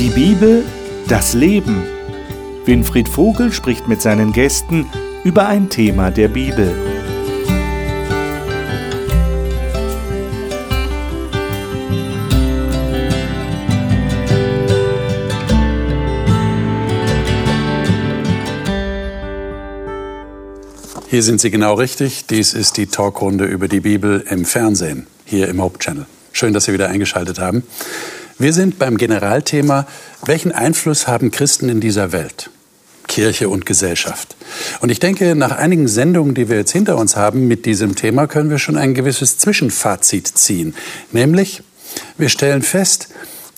Die Bibel, das Leben. Winfried Vogel spricht mit seinen Gästen über ein Thema der Bibel. Hier sind Sie genau richtig. Dies ist die Talkrunde über die Bibel im Fernsehen, hier im Hope Channel. Schön, dass Sie wieder eingeschaltet haben. Wir sind beim Generalthema, welchen Einfluss haben Christen in dieser Welt? Kirche und Gesellschaft. Und ich denke, nach einigen Sendungen, die wir jetzt hinter uns haben mit diesem Thema, können wir schon ein gewisses Zwischenfazit ziehen. Nämlich, wir stellen fest,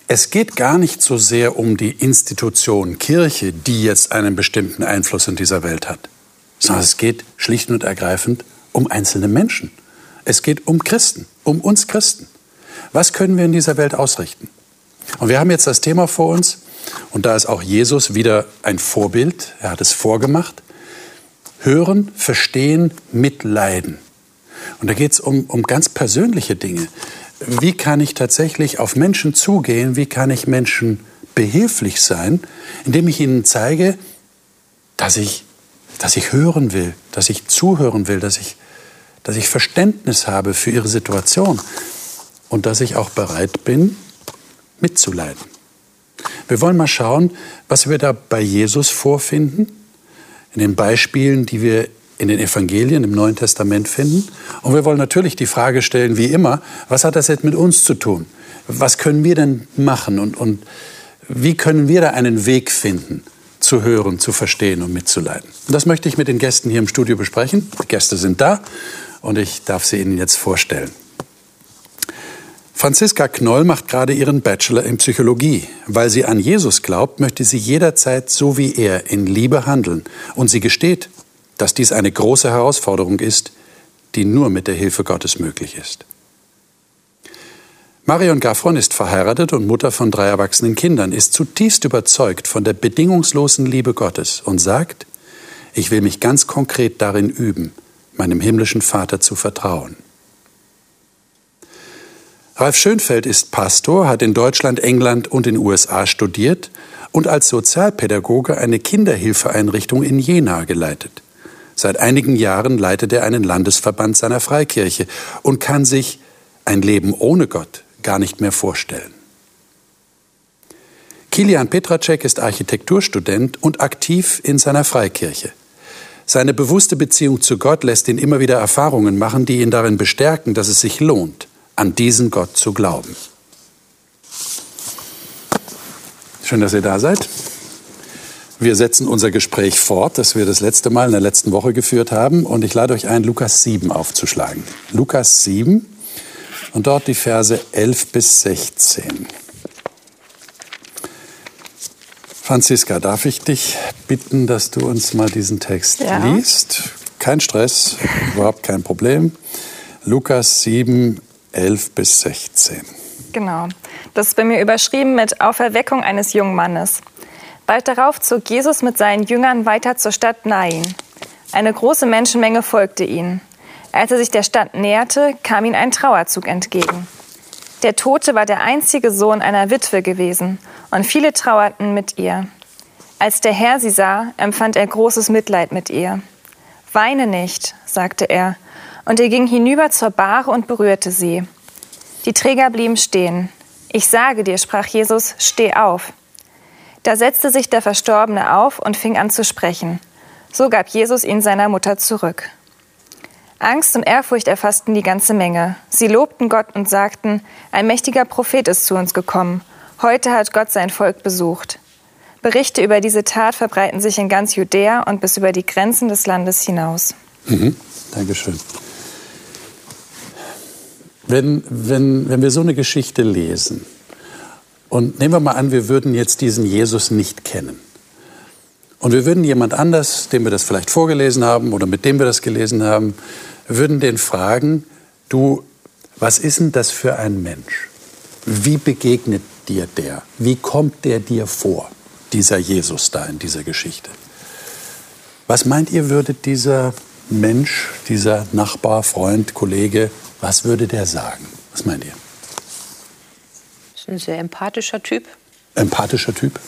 es geht gar nicht so sehr um die Institution Kirche, die jetzt einen bestimmten Einfluss in dieser Welt hat sondern es geht schlicht und ergreifend um einzelne Menschen. Es geht um Christen, um uns Christen. Was können wir in dieser Welt ausrichten? Und wir haben jetzt das Thema vor uns, und da ist auch Jesus wieder ein Vorbild, er hat es vorgemacht. Hören, verstehen, mitleiden. Und da geht es um, um ganz persönliche Dinge. Wie kann ich tatsächlich auf Menschen zugehen? Wie kann ich Menschen behilflich sein, indem ich ihnen zeige, dass ich dass ich hören will, dass ich zuhören will, dass ich, dass ich Verständnis habe für ihre Situation und dass ich auch bereit bin, mitzuleiden. Wir wollen mal schauen, was wir da bei Jesus vorfinden, in den Beispielen, die wir in den Evangelien im Neuen Testament finden. Und wir wollen natürlich die Frage stellen, wie immer, was hat das jetzt mit uns zu tun? Was können wir denn machen und, und wie können wir da einen Weg finden, zu hören, zu verstehen und mitzuleiden. Und das möchte ich mit den Gästen hier im Studio besprechen. Die Gäste sind da und ich darf sie Ihnen jetzt vorstellen. Franziska Knoll macht gerade ihren Bachelor in Psychologie. Weil sie an Jesus glaubt, möchte sie jederzeit so wie er in Liebe handeln. Und sie gesteht, dass dies eine große Herausforderung ist, die nur mit der Hilfe Gottes möglich ist. Marion Gaffron ist verheiratet und Mutter von drei erwachsenen Kindern, ist zutiefst überzeugt von der bedingungslosen Liebe Gottes und sagt, ich will mich ganz konkret darin üben, meinem himmlischen Vater zu vertrauen. Ralf Schönfeld ist Pastor, hat in Deutschland, England und den USA studiert und als Sozialpädagoge eine Kinderhilfeeinrichtung in Jena geleitet. Seit einigen Jahren leitet er einen Landesverband seiner Freikirche und kann sich ein Leben ohne Gott gar nicht mehr vorstellen. Kilian Petracek ist Architekturstudent und aktiv in seiner Freikirche. Seine bewusste Beziehung zu Gott lässt ihn immer wieder Erfahrungen machen, die ihn darin bestärken, dass es sich lohnt, an diesen Gott zu glauben. Schön, dass ihr da seid. Wir setzen unser Gespräch fort, das wir das letzte Mal in der letzten Woche geführt haben. Und ich lade euch ein, Lukas 7 aufzuschlagen. Lukas 7, und dort die Verse 11 bis 16. Franziska, darf ich dich bitten, dass du uns mal diesen Text ja. liest? Kein Stress, überhaupt kein Problem. Lukas 7, 11 bis 16. Genau. Das ist bei mir überschrieben mit Auferweckung eines jungen Mannes. Bald darauf zog Jesus mit seinen Jüngern weiter zur Stadt Nain. Eine große Menschenmenge folgte ihnen. Als er sich der Stadt näherte, kam ihm ein Trauerzug entgegen. Der Tote war der einzige Sohn einer Witwe gewesen, und viele trauerten mit ihr. Als der Herr sie sah, empfand er großes Mitleid mit ihr. Weine nicht, sagte er, und er ging hinüber zur Bahre und berührte sie. Die Träger blieben stehen. Ich sage dir, sprach Jesus, steh auf. Da setzte sich der Verstorbene auf und fing an zu sprechen. So gab Jesus ihn seiner Mutter zurück. Angst und Ehrfurcht erfassten die ganze Menge. Sie lobten Gott und sagten, ein mächtiger Prophet ist zu uns gekommen. Heute hat Gott sein Volk besucht. Berichte über diese Tat verbreiten sich in ganz Judäa und bis über die Grenzen des Landes hinaus. Mhm. Dankeschön. Wenn, wenn, wenn wir so eine Geschichte lesen, und nehmen wir mal an, wir würden jetzt diesen Jesus nicht kennen. Und wir würden jemand anders, dem wir das vielleicht vorgelesen haben oder mit dem wir das gelesen haben, würden den fragen, du, was ist denn das für ein Mensch? Wie begegnet dir der? Wie kommt der dir vor, dieser Jesus da in dieser Geschichte? Was meint ihr, würde dieser Mensch, dieser Nachbar, Freund, Kollege, was würde der sagen? Was meint ihr? Das ist ein sehr empathischer Typ. Empathischer Typ?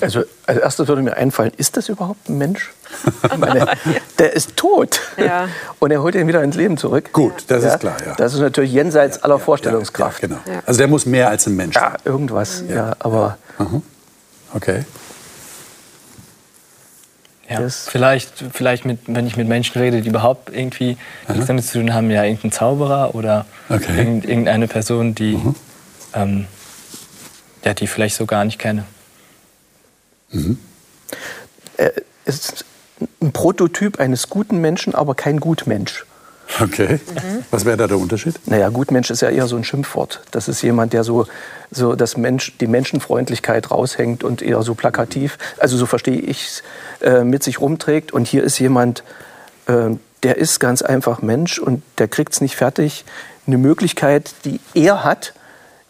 Also als erstes würde mir einfallen, ist das überhaupt ein Mensch? Meine, der ist tot. Ja. Und er holt ihn wieder ins Leben zurück. Gut, das ist klar, ja. Das ist natürlich jenseits aller Vorstellungskraft. Ja, genau. Also der muss mehr als ein Mensch sein. Ja, irgendwas. Ja, aber Okay. Ja, Das- vielleicht, vielleicht mit, wenn ich mit Menschen rede, die überhaupt irgendwie nichts damit zu tun haben, ja, irgendein Zauberer oder Okay. irgend- irgendeine Person, die, ähm, ja, die ich vielleicht so gar nicht kenne. er ist ein Prototyp eines guten Menschen, aber kein Gutmensch. Okay. Was wäre da der Unterschied? Naja, Gutmensch ist ja eher so ein Schimpfwort. Das ist jemand, der so, so das Mensch, die Menschenfreundlichkeit raushängt und eher so plakativ, also so verstehe ich äh, mit sich rumträgt. Und hier ist jemand, äh, der ist ganz einfach Mensch und der kriegt es nicht fertig, eine Möglichkeit, die er hat,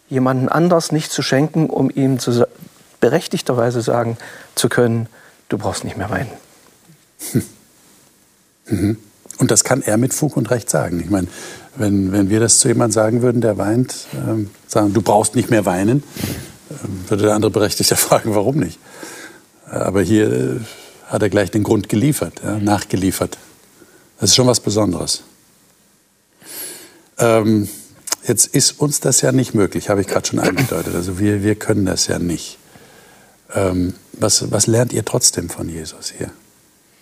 jemanden anders nicht zu schenken, um ihm zu, berechtigterweise sagen zu können, du brauchst nicht mehr weinen. Und das kann er mit Fug und Recht sagen. Ich meine, wenn, wenn wir das zu jemandem sagen würden, der weint, ähm, sagen, du brauchst nicht mehr weinen, ähm, würde der andere berechtigter fragen, warum nicht. Aber hier äh, hat er gleich den Grund geliefert, ja, nachgeliefert. Das ist schon was Besonderes. Ähm, jetzt ist uns das ja nicht möglich, habe ich gerade schon angedeutet. Also wir, wir können das ja nicht. Ähm, was, was lernt ihr trotzdem von Jesus hier?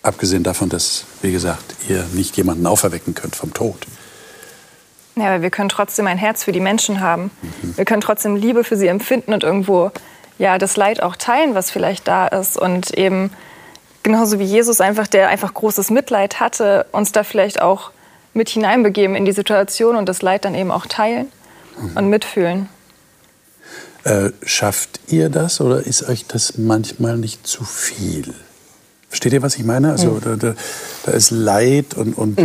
Abgesehen davon, dass, wie gesagt, ihr nicht jemanden auferwecken könnt vom Tod. Ja, aber wir können trotzdem ein Herz für die Menschen haben. Wir können trotzdem Liebe für sie empfinden und irgendwo ja, das Leid auch teilen, was vielleicht da ist. Und eben genauso wie Jesus einfach, der einfach großes Mitleid hatte, uns da vielleicht auch mit hineinbegeben in die Situation und das Leid dann eben auch teilen und mitfühlen. Äh, schafft ihr das oder ist euch das manchmal nicht zu viel? Versteht ihr, was ich meine? Also da, da, da ist Leid und, und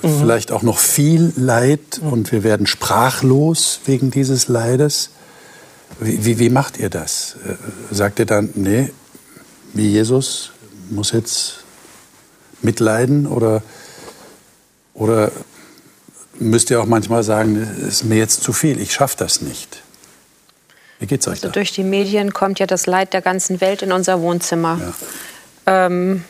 vielleicht auch noch viel Leid und wir werden sprachlos wegen dieses Leides. Wie, wie, wie macht ihr das? Äh, Sagt ihr dann, nee, wie Jesus muss jetzt mitleiden oder, oder müsst ihr auch manchmal sagen, es ist mir jetzt zu viel, ich schaffe das nicht? Wie geht's euch Also da? durch die Medien kommt ja das Leid der ganzen Welt in unser Wohnzimmer. Ähm,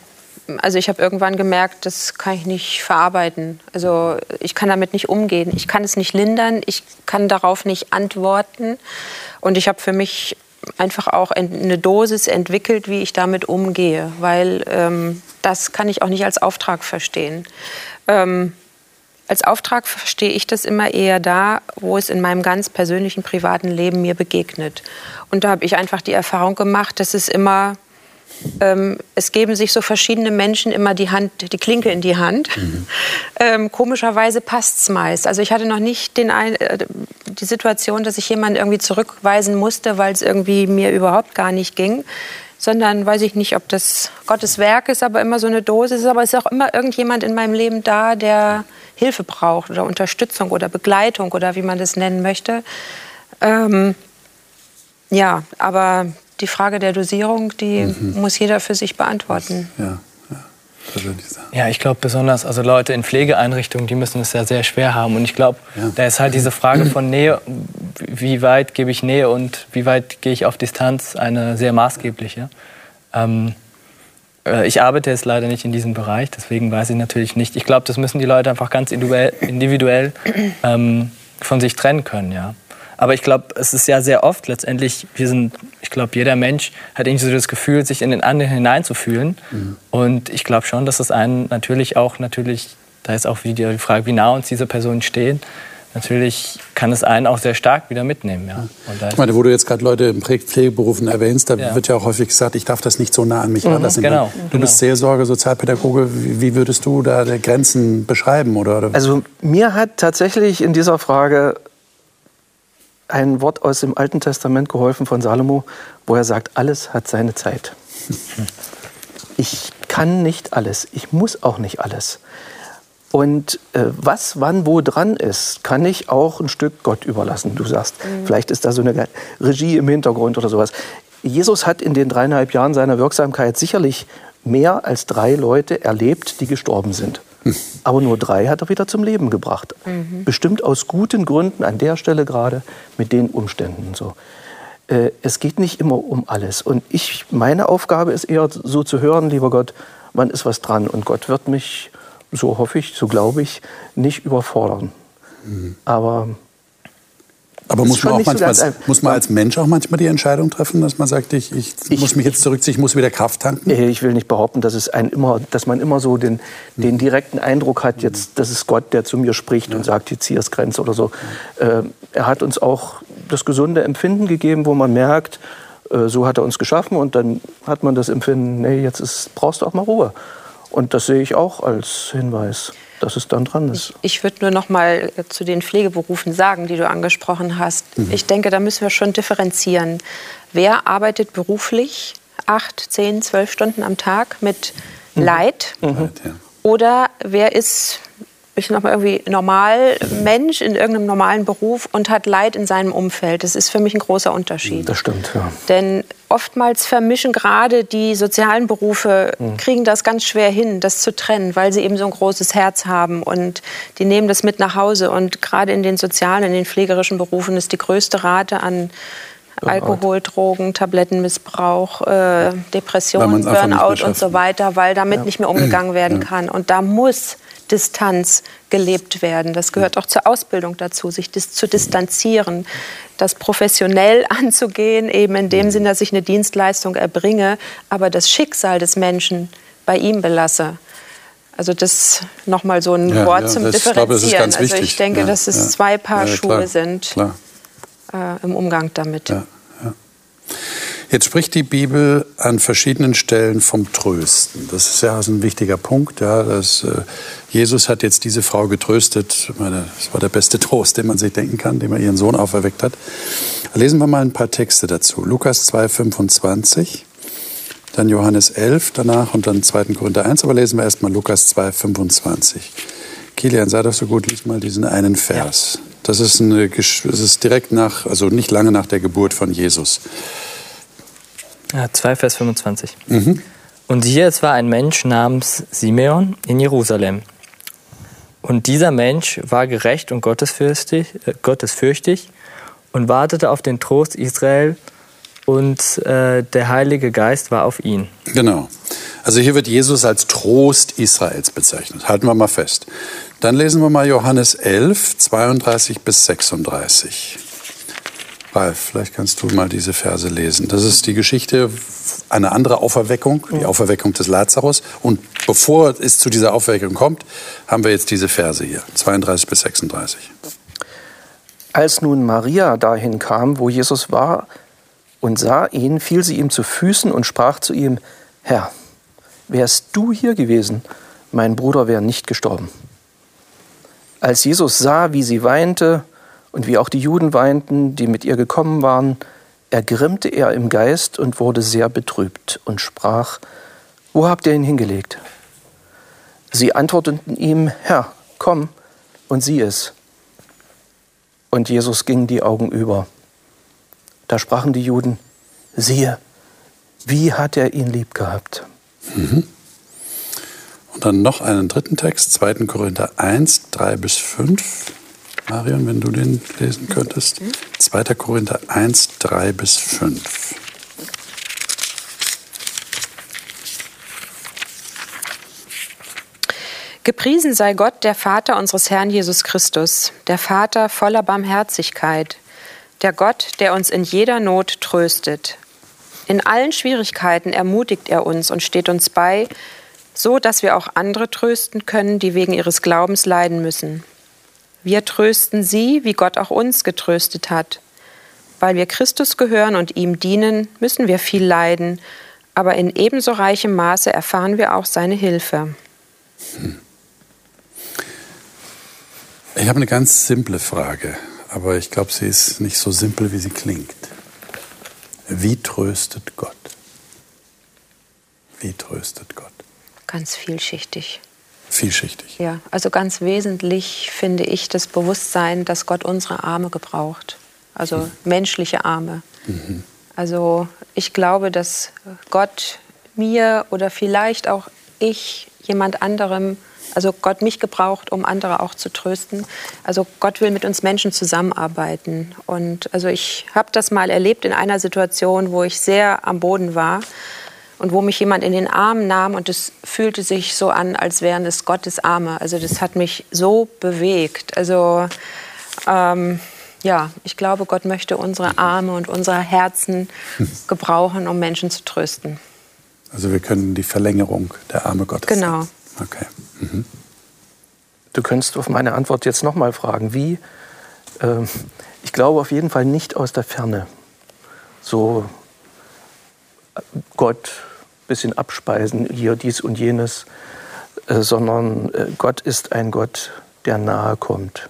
also ich habe irgendwann gemerkt, das kann ich nicht verarbeiten. Also ich kann damit nicht umgehen. Ich kann es nicht lindern. Ich kann darauf nicht antworten. Und ich habe für mich einfach auch eine Dosis entwickelt, wie ich damit umgehe, weil ähm, das kann ich auch nicht als Auftrag verstehen. Ähm, als Auftrag verstehe ich das immer eher da, wo es in meinem ganz persönlichen privaten Leben mir begegnet. Und da habe ich einfach die Erfahrung gemacht, dass es immer, ähm, es geben sich so verschiedene Menschen immer die Hand, die Klinke in die Hand. Ähm, komischerweise passt es meist. Also ich hatte noch nicht den ein, äh, die Situation, dass ich jemanden irgendwie zurückweisen musste, weil es irgendwie mir überhaupt gar nicht ging. Sondern weiß ich nicht, ob das Gottes Werk ist, aber immer so eine Dosis ist. Aber es ist auch immer irgendjemand in meinem Leben da, der Hilfe braucht oder Unterstützung oder Begleitung oder wie man das nennen möchte. Ähm, ja, aber die Frage der Dosierung, die muss jeder für sich beantworten. Ja, ja, persönlich sagen. Ja, ich glaube besonders, also Leute in Pflegeeinrichtungen, die müssen es ja sehr schwer haben. Und ich glaube, Ja. da ist halt diese Frage von Nähe, wie weit gebe ich Nähe und wie weit gehe ich auf Distanz, eine sehr maßgebliche. Ähm, äh, ich arbeite jetzt leider nicht in diesem Bereich, deswegen weiß ich natürlich nicht. Ich glaube, das müssen die Leute einfach ganz individuell, individuell ähm, von sich trennen können, ja. Aber ich glaube, es ist ja sehr oft letztendlich, wir sind, ich glaube, jeder Mensch hat irgendwie so das Gefühl, sich in den anderen hineinzufühlen. Und ich glaube schon, dass es einen natürlich auch, natürlich, da ist auch wieder die Frage, wie nah uns diese Personen stehen. Natürlich kann es einen auch sehr stark wieder mitnehmen, ja. Und da Ich meine, wo du jetzt gerade Leute in Pflegeberufen erwähnst, da Ja. wird ja auch häufig gesagt, ich darf das nicht so nah an mich ranlassen. genau, Du genau. bist Seelsorger, Sozialpädagoge. Wie, würdest du da die Grenzen beschreiben? Oder? Also mir hat tatsächlich in dieser Frage ein Wort aus dem Alten Testament geholfen von Salomo, wo er sagt, alles hat seine Zeit. Ich kann nicht alles, ich muss auch nicht alles. Und äh, was wann wo dran ist, kann ich auch ein Stück Gott überlassen. Du sagst, vielleicht ist da so eine Regie im Hintergrund oder sowas. Jesus hat in den dreieinhalb Jahren seiner Wirksamkeit sicherlich mehr als drei Leute erlebt, die gestorben sind. Aber nur drei hat er wieder zum Leben gebracht. Bestimmt aus guten Gründen an der Stelle gerade mit den Umständen so. äh, es geht nicht immer um alles. Und ich, meine Aufgabe ist eher so zu hören, lieber Gott, wann ist was dran? Und Gott wird mich, so hoffe ich, so glaube ich, nicht überfordern. Mhm. Aber aber muss man, auch manchmal, so muss man als Mensch auch manchmal die Entscheidung treffen, dass man sagt, ich, ich, ich muss mich jetzt zurückziehen, ich muss wieder Kraft tanken? Ich will nicht behaupten, dass, es ein immer, dass man immer so den, den direkten Eindruck hat, jetzt, das ist Gott, der zu mir spricht ja. und sagt, jetzt hier ist Grenze oder so. Ja. Äh, er hat uns auch das gesunde Empfinden gegeben, wo man merkt, äh, so hat er uns geschaffen und dann hat man das Empfinden, nee, jetzt ist, brauchst du auch mal Ruhe. Und das sehe ich auch als Hinweis dass es dann dran ist. Ich, ich würde nur noch mal zu den Pflegeberufen sagen, die du angesprochen hast. Mhm. Ich denke, da müssen wir schon differenzieren. Wer arbeitet beruflich acht, zehn, zwölf Stunden am Tag mit mhm. Leid? Mhm. Oder wer ist ich noch mal irgendwie normal Mensch in irgendeinem normalen Beruf und hat Leid in seinem Umfeld. Das ist für mich ein großer Unterschied. Das stimmt, ja. Denn oftmals vermischen gerade die sozialen Berufe, mhm. kriegen das ganz schwer hin, das zu trennen, weil sie eben so ein großes Herz haben und die nehmen das mit nach Hause. Und gerade in den sozialen, in den pflegerischen Berufen ist die größte Rate an Alkohol, Drogen, Tablettenmissbrauch, äh, Depressionen, Burnout und so weiter, weil damit ja. nicht mehr umgegangen werden ja. kann. Und da muss Distanz gelebt werden. Das gehört auch zur Ausbildung dazu, sich dis zu distanzieren, das professionell anzugehen, eben in dem Sinne, dass ich eine Dienstleistung erbringe, aber das Schicksal des Menschen bei ihm belasse. Also das nochmal so ein ja, Wort ja, zum das, Differenzieren. Ich also ich denke, ja, dass es zwei Paar Schuhe klar, sind klar. Äh, im Umgang damit. Jetzt spricht die Bibel an verschiedenen Stellen vom Trösten. Das ist ja ein wichtiger Punkt. Ja, dass, äh, Jesus hat jetzt diese Frau getröstet. Meine, das war der beste Trost, den man sich denken kann, den er ihren Sohn auferweckt hat. Lesen wir mal ein paar Texte dazu. Lukas 2, 25, dann Johannes 11 danach und dann 2. Korinther 1. Aber lesen wir erstmal Lukas 2, 25. Kilian, sei doch so gut, lies mal diesen einen Vers. Ja. Das ist, eine, das ist direkt nach, also nicht lange nach der Geburt von Jesus. Ja, 2 Vers 25. Mhm. Und hier, es war ein Mensch namens Simeon in Jerusalem. Und dieser Mensch war gerecht und gottesfürchtig, äh, gottesfürchtig und wartete auf den Trost Israel und äh, der Heilige Geist war auf ihn. Genau. Also hier wird Jesus als Trost Israels bezeichnet. Halten wir mal fest. Dann lesen wir mal Johannes 11, 32 bis 36. Ralf, vielleicht kannst du mal diese Verse lesen. Das ist die Geschichte einer anderen Auferweckung, die Auferweckung des Lazarus. Und bevor es zu dieser Auferweckung kommt, haben wir jetzt diese Verse hier, 32 bis 36. Als nun Maria dahin kam, wo Jesus war, und sah ihn, fiel sie ihm zu Füßen und sprach zu ihm, Herr, wärst du hier gewesen, mein Bruder wäre nicht gestorben. Als Jesus sah, wie sie weinte, und wie auch die Juden weinten, die mit ihr gekommen waren, ergrimmte er im Geist und wurde sehr betrübt und sprach, Wo habt ihr ihn hingelegt? Sie antworteten ihm, Herr, komm und sieh es. Und Jesus ging die Augen über. Da sprachen die Juden, siehe, wie hat er ihn lieb gehabt. Mhm. Und dann noch einen dritten Text, 2. Korinther 1, 3 bis 5. Marion, wenn du den lesen könntest. 2. Korinther 1, 3 bis 5. Gepriesen sei Gott, der Vater unseres Herrn Jesus Christus, der Vater voller Barmherzigkeit, der Gott, der uns in jeder Not tröstet. In allen Schwierigkeiten ermutigt er uns und steht uns bei, so dass wir auch andere trösten können, die wegen ihres Glaubens leiden müssen. Wir trösten sie, wie Gott auch uns getröstet hat. Weil wir Christus gehören und ihm dienen, müssen wir viel leiden, aber in ebenso reichem Maße erfahren wir auch seine Hilfe. Ich habe eine ganz simple Frage, aber ich glaube, sie ist nicht so simpel, wie sie klingt. Wie tröstet Gott? Wie tröstet Gott? Ganz vielschichtig. Vielschichtig. Ja, also ganz wesentlich finde ich das Bewusstsein, dass Gott unsere Arme gebraucht. Also mhm. menschliche Arme. Mhm. Also ich glaube, dass Gott mir oder vielleicht auch ich jemand anderem Also Gott mich gebraucht, um andere auch zu trösten. Also Gott will mit uns Menschen zusammenarbeiten. Und also ich habe das mal erlebt in einer Situation, wo ich sehr am Boden war und wo mich jemand in den Arm nahm und es fühlte sich so an, als wären es Gottes Arme. Also das hat mich so bewegt. Also ähm, ja, ich glaube, Gott möchte unsere Arme und unsere Herzen gebrauchen, um Menschen zu trösten. Also wir können die Verlängerung der Arme Gottes Genau. Okay. Mhm. Du könntest auf meine Antwort jetzt nochmal fragen, wie? Ähm, ich glaube auf jeden Fall nicht aus der Ferne. So äh, Gott, bisschen abspeisen, hier dies und jenes, äh, sondern äh, Gott ist ein Gott, der nahe kommt.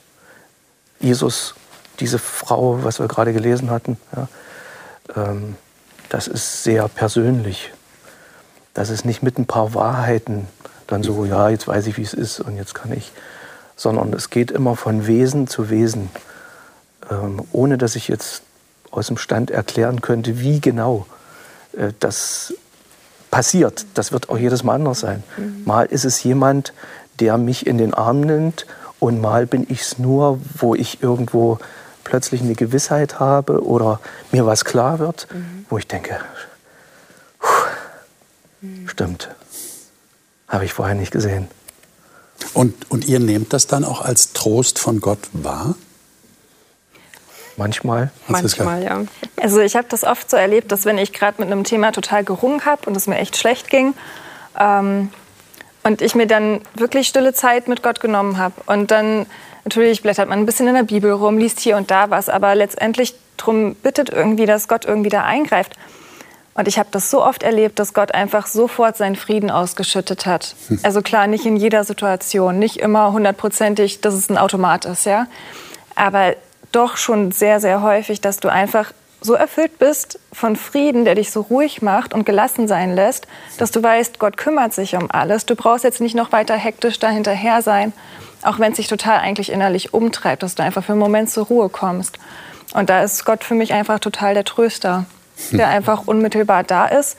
Jesus, diese Frau, was wir gerade gelesen hatten, ja, ähm, das ist sehr persönlich. Das ist nicht mit ein paar Wahrheiten dann so, ja, jetzt weiß ich, wie es ist und jetzt kann ich, sondern es geht immer von Wesen zu Wesen, ähm, ohne dass ich jetzt aus dem Stand erklären könnte, wie genau äh, das passiert. Das wird auch jedes Mal anders sein. Mal ist es jemand, der mich in den Arm nimmt und mal bin ich es nur, wo ich irgendwo plötzlich eine Gewissheit habe oder mir was klar wird, wo ich denke, puh, stimmt, habe ich vorher nicht gesehen. Und, und ihr nehmt das dann auch als Trost von Gott wahr? Manchmal. Franziska? Manchmal, ja. Also ich habe das oft so erlebt, dass wenn ich gerade mit einem Thema total gerungen habe und es mir echt schlecht ging ähm, und ich mir dann wirklich stille Zeit mit Gott genommen habe und dann natürlich blättert man ein bisschen in der Bibel rum, liest hier und da was, aber letztendlich darum bittet irgendwie, dass Gott irgendwie da eingreift. Und ich habe das so oft erlebt, dass Gott einfach sofort seinen Frieden ausgeschüttet hat. Also klar, nicht in jeder Situation, nicht immer hundertprozentig, dass es ein Automat ist, ja. Aber doch schon sehr, sehr häufig, dass du einfach so erfüllt bist von Frieden, der dich so ruhig macht und gelassen sein lässt, dass du weißt, Gott kümmert sich um alles. Du brauchst jetzt nicht noch weiter hektisch dahinterher sein, auch wenn es sich total eigentlich innerlich umtreibt, dass du einfach für einen Moment zur Ruhe kommst. Und da ist Gott für mich einfach total der Tröster, der einfach unmittelbar da ist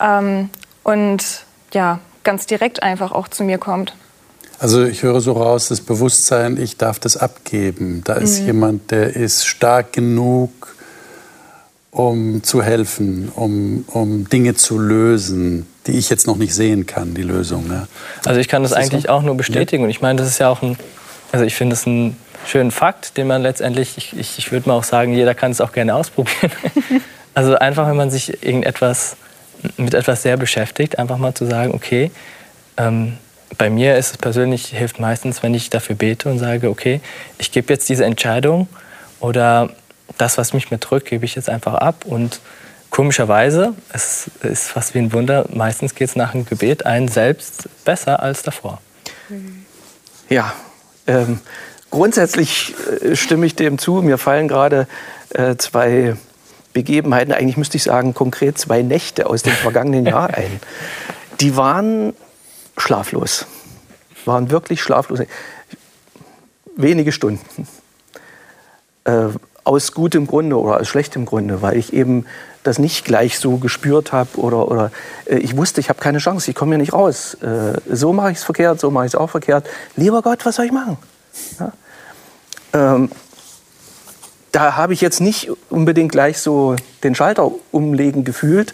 ähm, und ja, ganz direkt einfach auch zu mir kommt. Also ich höre so raus, das Bewusstsein, ich darf das abgeben. Da ist jemand, der ist stark genug, um zu helfen, um, um Dinge zu lösen, die ich jetzt noch nicht sehen kann, die Lösung. Ne? Also ich kann das das eigentlich so? auch nur bestätigen. Und ich meine, das ist ja auch ein, also ich finde es einen schönen Fakt, den man letztendlich, ich, ich, ich würde mal auch sagen, jeder kann es auch gerne ausprobieren. also einfach, wenn man sich irgendetwas mit etwas sehr beschäftigt, einfach mal zu sagen, okay, ähm, bei mir ist es persönlich, hilft meistens, wenn ich dafür bete und sage, okay, ich gebe jetzt diese Entscheidung oder das, was mich mit drückt, gebe ich jetzt einfach ab. Und komischerweise, es ist fast wie ein Wunder, meistens geht es nach dem Gebet einen selbst besser als davor. Ja, ähm, grundsätzlich äh, stimme ich dem zu. Mir fallen gerade äh, zwei Begebenheiten, eigentlich müsste ich sagen konkret zwei Nächte aus dem vergangenen Jahr ein. Die waren schlaflos, waren wirklich schlaflos. Wenige Stunden. Äh, aus gutem Grunde oder aus schlechtem Grunde, weil ich eben das nicht gleich so gespürt habe oder, oder äh, ich wusste, ich habe keine Chance, ich komme hier nicht raus. Äh, so mache ich es verkehrt, so mache ich es auch verkehrt. Lieber Gott, was soll ich machen? Ja? Ähm, da habe ich jetzt nicht unbedingt gleich so den Schalter umlegen gefühlt,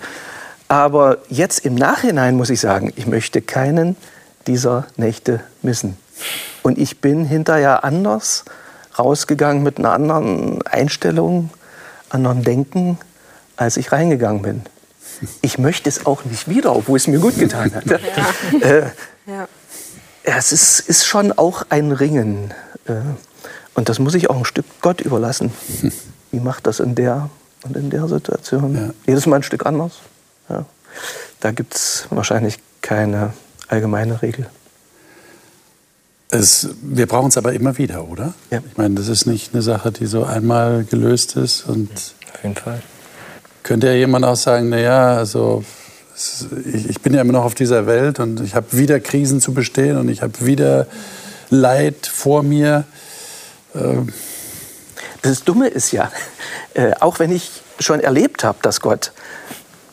aber jetzt im Nachhinein muss ich sagen, ich möchte keinen dieser Nächte missen. Und ich bin hinterher anders rausgegangen mit einer anderen Einstellung, anderen Denken, als ich reingegangen bin. Ich möchte es auch nicht wieder, obwohl es mir gut getan hat. Äh, Ja. ja, es ist, ist schon auch ein Ringen. Äh, Und das muss ich auch ein Stück Gott überlassen. Wie macht das in der und in der Situation? Ja. Jedes Mal ein Stück anders. Ja. Da gibt es wahrscheinlich keine allgemeine Regel. Es, wir brauchen es aber immer wieder, oder? Ja. Ich meine, das ist nicht eine Sache, die so einmal gelöst ist. Und Auf jeden Fall. könnte ja jemand auch sagen, na ja, also ich bin ja immer noch auf dieser Welt und ich habe wieder Krisen zu bestehen und ich habe wieder Leid vor mir. Ähm, Das Dumme ist ja, äh, auch wenn ich schon erlebt habe, dass Gott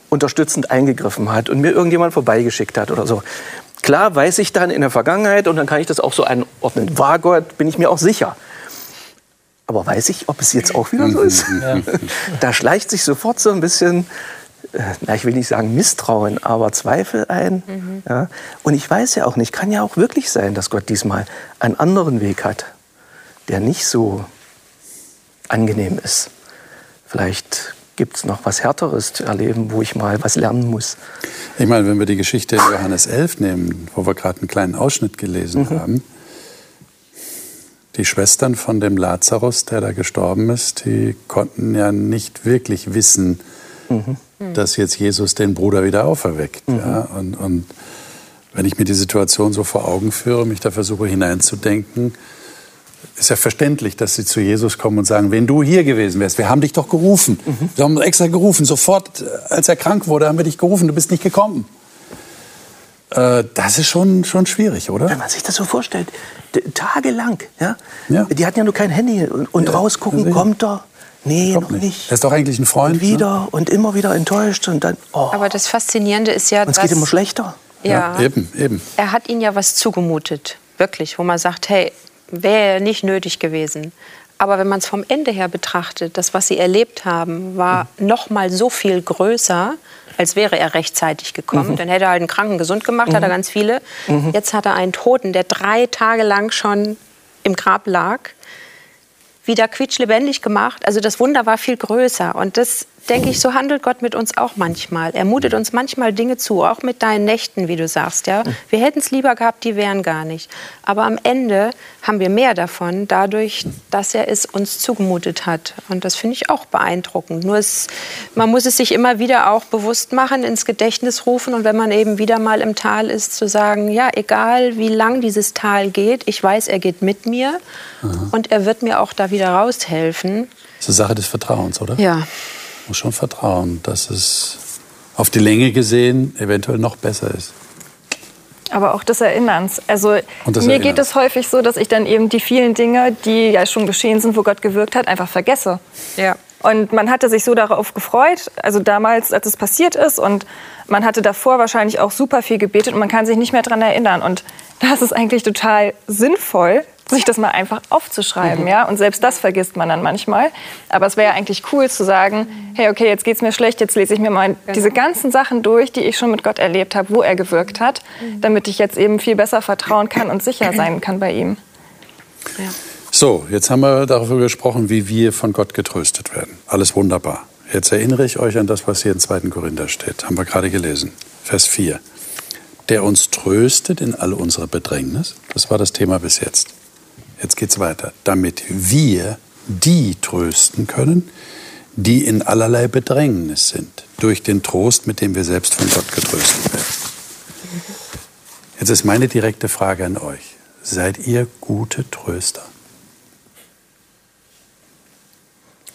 unterstützend eingegriffen hat und mir irgendjemand vorbeigeschickt hat oder so, Klar weiß ich dann in der Vergangenheit und dann kann ich das auch so einordnen. War Gott, bin ich mir auch sicher. Aber weiß ich, ob es jetzt auch wieder so ist? Da schleicht sich sofort so ein bisschen, äh, na, ich will nicht sagen Misstrauen, aber Zweifel ein. Ja? Und ich weiß ja auch nicht, kann ja auch wirklich sein, dass Gott diesmal einen anderen Weg hat, der nicht so angenehm ist. Vielleicht gibt es noch was Härteres zu erleben, wo ich mal was lernen muss. Ich meine, wenn wir die Geschichte in Johannes 11 nehmen, wo wir gerade einen kleinen Ausschnitt gelesen haben, die Schwestern von dem Lazarus, der da gestorben ist, die konnten ja nicht wirklich wissen, dass jetzt Jesus den Bruder wieder auferweckt. Ja? Und, und wenn ich mir die Situation so vor Augen führe, mich da versuche hineinzudenken, ist ja verständlich, dass sie zu Jesus kommen und sagen, wenn du hier gewesen wärst, wir haben dich doch gerufen. Wir haben extra gerufen. Sofort, äh, als er krank wurde, haben wir dich gerufen, du bist nicht gekommen. Äh, das ist schon, schon schwierig, oder? Wenn man sich das so vorstellt, tagelang, ja? Ja. Die hatten ja nur kein Handy und, und rausgucken, sicher. kommt er? Nee, noch nicht. Er ist doch eigentlich ein Freund. Und wieder und immer wieder enttäuscht und dann, oh, Aber das Faszinierende ist ja, und es dass geht immer schlechter. Ne? ja, eben, eben. er hat ihnen ja was zugemutet, wirklich, wo man sagt, hey, wäre nicht nötig gewesen. Aber wenn man es vom Ende her betrachtet, das, was sie erlebt haben, war noch mal so viel größer, als wäre er rechtzeitig gekommen. Dann hätte er halt einen Kranken gesund gemacht, hat er ganz viele. Jetzt hat er einen Toten, der drei Tage lang schon im Grab lag, wieder quietschlebendig gemacht. Also das Wunder war viel größer. Und das, denke ich, so handelt Gott mit uns auch manchmal. Er mutet uns manchmal Dinge zu, auch mit deinen Nächten, wie du sagst. Ja? Wir hätten es lieber gehabt, die wären gar nicht. Aber am Ende haben wir mehr davon, dadurch, dass er es uns zugemutet hat. Und das finde ich auch beeindruckend. Nur es, man muss es sich immer wieder auch bewusst machen, ins Gedächtnis rufen. Und wenn man eben wieder mal im Tal ist, zu sagen, ja, egal wie lang dieses Tal geht, ich weiß, er geht mit mir. Und er wird mir auch da wieder raushelfen. Das ist eine Sache des Vertrauens, oder? Ja, Muss schon vertrauen, dass es auf die Länge gesehen eventuell noch besser ist. Aber auch des Erinnerns. Also mir Erinnerns. geht es häufig so, dass ich dann eben die vielen Dinge, die ja schon geschehen sind, wo Gott gewirkt hat, einfach vergesse. ja. Und man hatte sich so darauf gefreut, also damals, als es passiert ist. Und man hatte davor wahrscheinlich auch super viel gebetet und man kann sich nicht mehr daran erinnern. Und da ist eigentlich total sinnvoll, sich das mal einfach aufzuschreiben. Ja? Und selbst das vergisst man dann manchmal. Aber es wäre ja eigentlich cool zu sagen, hey, okay, jetzt geht's mir schlecht, jetzt lese ich mir mal diese ganzen Sachen durch, die ich schon mit Gott erlebt habe, wo er gewirkt hat, damit ich jetzt eben viel besser vertrauen kann und sicher sein kann bei ihm. So, jetzt haben wir darüber gesprochen, wie wir von Gott getröstet werden. Alles wunderbar. Jetzt erinnere ich euch an das, was hier in 2. Korinther steht. Haben wir gerade gelesen. Vers 4. Der uns tröstet in all unserer Bedrängnis. Das war das Thema bis jetzt. Jetzt geht's weiter. Damit wir die trösten können, die in allerlei Bedrängnis sind. Durch den Trost, mit dem wir selbst von Gott getröstet werden. Jetzt ist meine direkte Frage an euch. Seid ihr gute Tröster?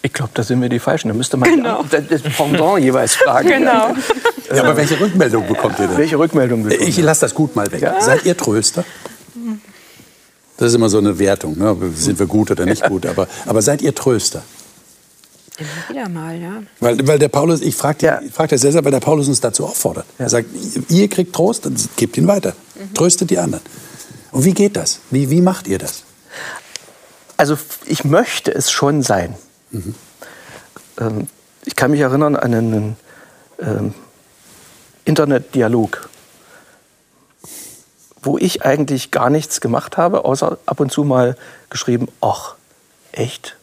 Ich glaube, da sind wir die Falschen. Da müsste man genau. das Pendant jeweils fragen. Genau. Ja, aber welche Rückmeldung bekommt ihr denn? Welche Rückmeldung bekommen Ich lasse das gut mal weg. Seid ihr Tröster? Das ist immer so eine Wertung. Ne? Sind wir gut oder nicht gut? Aber, aber seid ihr Tröster? Immer wieder mal, ja. Weil, weil der Paulus, ich frage Ja. frag das deshalb, weil der Paulus uns dazu auffordert. Er sagt, ihr kriegt Trost, dann gebt ihn weiter. Tröstet die anderen. Und wie geht das? Wie, wie macht ihr das? Also ich möchte es schon sein. Ähm, ich kann mich erinnern an einen ähm, Internetdialog, wo ich eigentlich gar nichts gemacht habe, außer ab und zu mal geschrieben, ach, echt?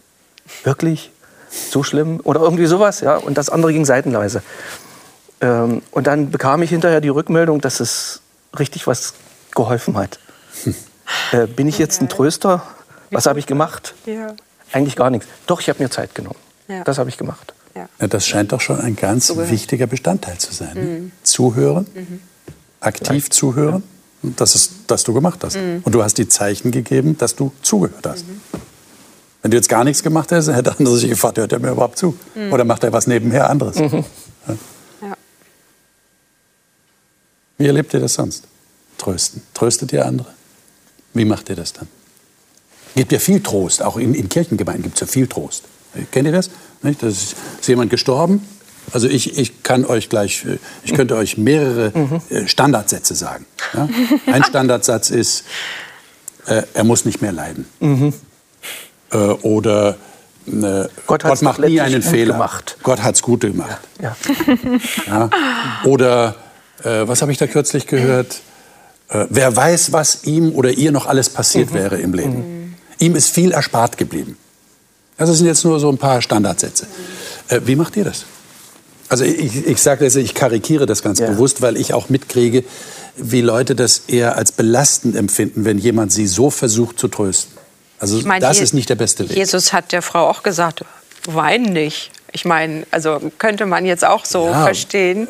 Wirklich? So schlimm? Oder irgendwie sowas, ja. Und das andere ging seitenleise. Ähm, und dann bekam ich hinterher die Rückmeldung, dass es richtig was geholfen hat. Äh, bin ich jetzt ein Tröster? Was habe ich gemacht? Ja. Eigentlich gar nichts. Doch, ich habe mir Zeit genommen. Ja. Das habe ich gemacht. Ja, das scheint doch schon ein ganz wichtiger Bestandteil zu sein. Ne? Zuhören, aktiv zuhören, das ist, das du gemacht hast. Und du hast die Zeichen gegeben, dass du zugehört hast. Wenn du jetzt gar nichts gemacht hättest, hätte andere sich gefragt, hört er mir überhaupt zu? Oder macht er was nebenher anderes? Ja. Ja. Wie erlebt ihr das sonst? Trösten. Tröstet ihr andere? Wie macht ihr das dann? Gibt ja viel Trost. Auch in, in Kirchengemeinden gibt es ja viel Trost. Kennt ihr das? Nicht? Da ist, ist jemand gestorben Also ich, ich kann euch gleich, ich könnte euch mehrere äh, Standardsätze sagen. Ja? Ein Standardsatz ist, äh, er muss nicht mehr leiden. Äh, oder äh, Gott Gott, macht nie einen Fehler. gemacht. Gott hat's gut gemacht. Ja. Ja? Oder äh, was habe ich da kürzlich gehört? Äh, wer weiß, was ihm oder ihr noch alles passiert wäre im Leben. Ihm ist viel erspart geblieben. Also das sind jetzt nur so ein paar Standardsätze. Wie macht ihr das? Also ich, ich sage das, ich karikiere das ganz Ja. bewusst, weil ich auch mitkriege, wie Leute das eher als belastend empfinden, wenn jemand sie so versucht zu trösten. Also Ich meine, das Je- ist nicht der beste Weg. Jesus hat der Frau auch gesagt, wein nicht. Ich meine, also könnte man jetzt auch so Ja. verstehen.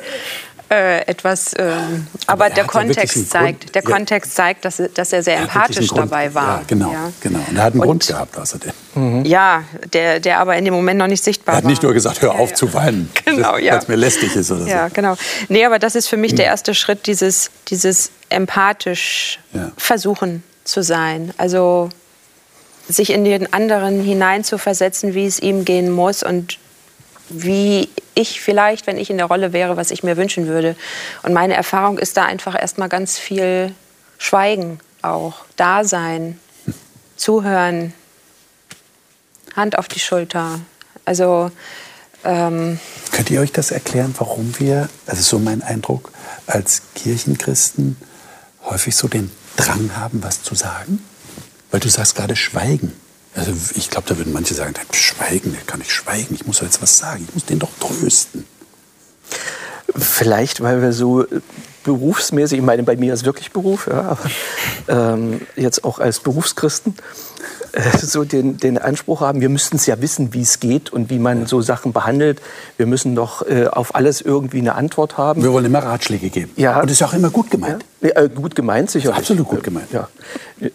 Äh, etwas, ähm, aber, er der ja Kontext zeigt, Grund. der Ja. Kontext zeigt, dass, er- dass er sehr Er empathisch dabei war. Ja, genau, Ja. genau. Und er hat einen Und- Grund gehabt außerdem. Ja, der, der aber in dem Moment noch nicht sichtbar Er hat war. nicht nur gesagt, hör auf zu weinen, Genau, ja. weil es mir lästig ist oder Ja, so. genau. Nee, aber das ist für mich der erste Schritt, dieses, dieses empathisch Ja. versuchen zu sein. Also sich in den anderen hineinzuversetzen, wie es ihm gehen muss und wie ich vielleicht, wenn ich in der Rolle wäre, was ich mir wünschen würde. Und meine Erfahrung ist da einfach erstmal ganz viel Schweigen auch, Dasein, Zuhören, Hand auf die Schulter. Also ähm, Könnt ihr euch das erklären, warum wir, das ist so mein Eindruck, als Kirchenchristen häufig so den Drang haben, was zu sagen? Weil du sagst gerade Schweigen. Also ich glaube, da würden manche sagen, Schweigen, der kann nicht schweigen, ich muss jetzt was sagen, ich muss den doch trösten. Vielleicht, weil wir so äh, berufsmäßig, ich meine, bei mir ist wirklich Beruf, ja, aber ähm, jetzt auch als Berufschristen, äh, so den, den Anspruch haben, wir müssten es ja wissen, wie es geht und wie man so Sachen behandelt. Wir müssen doch äh, auf alles irgendwie eine Antwort haben. Wir wollen immer Ratschläge geben. Ja. Und das ist auch immer gut gemeint. Ja, äh, gut gemeint, sicherlich. Absolut gut gemeint. Ja.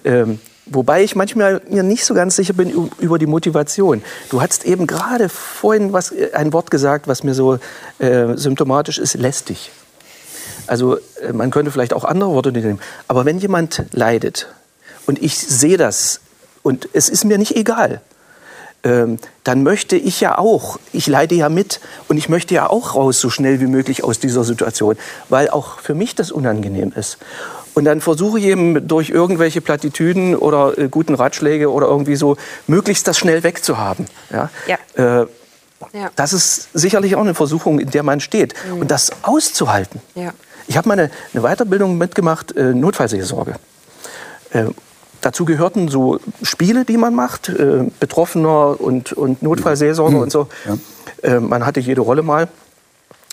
Ähm, wobei ich manchmal mir nicht so ganz sicher bin über die Motivation. Du hast eben gerade vorhin was, äh, ein Wort gesagt, was mir so äh, symptomatisch ist, lästig. Also äh, man könnte vielleicht auch andere Worte nehmen. Aber wenn jemand leidet und ich sehe das und es ist mir nicht egal, ähm, dann möchte ich ja auch, ich leide ja mit und ich möchte ja auch raus so schnell wie möglich aus dieser Situation, weil auch für mich das unangenehm ist. Und dann versuche ich eben durch irgendwelche Plattitüden oder äh, guten Ratschläge oder irgendwie so möglichst das schnell wegzuhaben. Ja? Ja. Äh, Ja. Das ist sicherlich auch eine Versuchung, in der man steht. Und das auszuhalten. Ja. Ich habe mal eine, eine Weiterbildung mitgemacht, äh, Notfallseelsorge. Äh, dazu gehörten so Spiele, die man macht, äh, Betroffener und, und Notfallseelsorge und so. Äh, man hatte jede Rolle mal.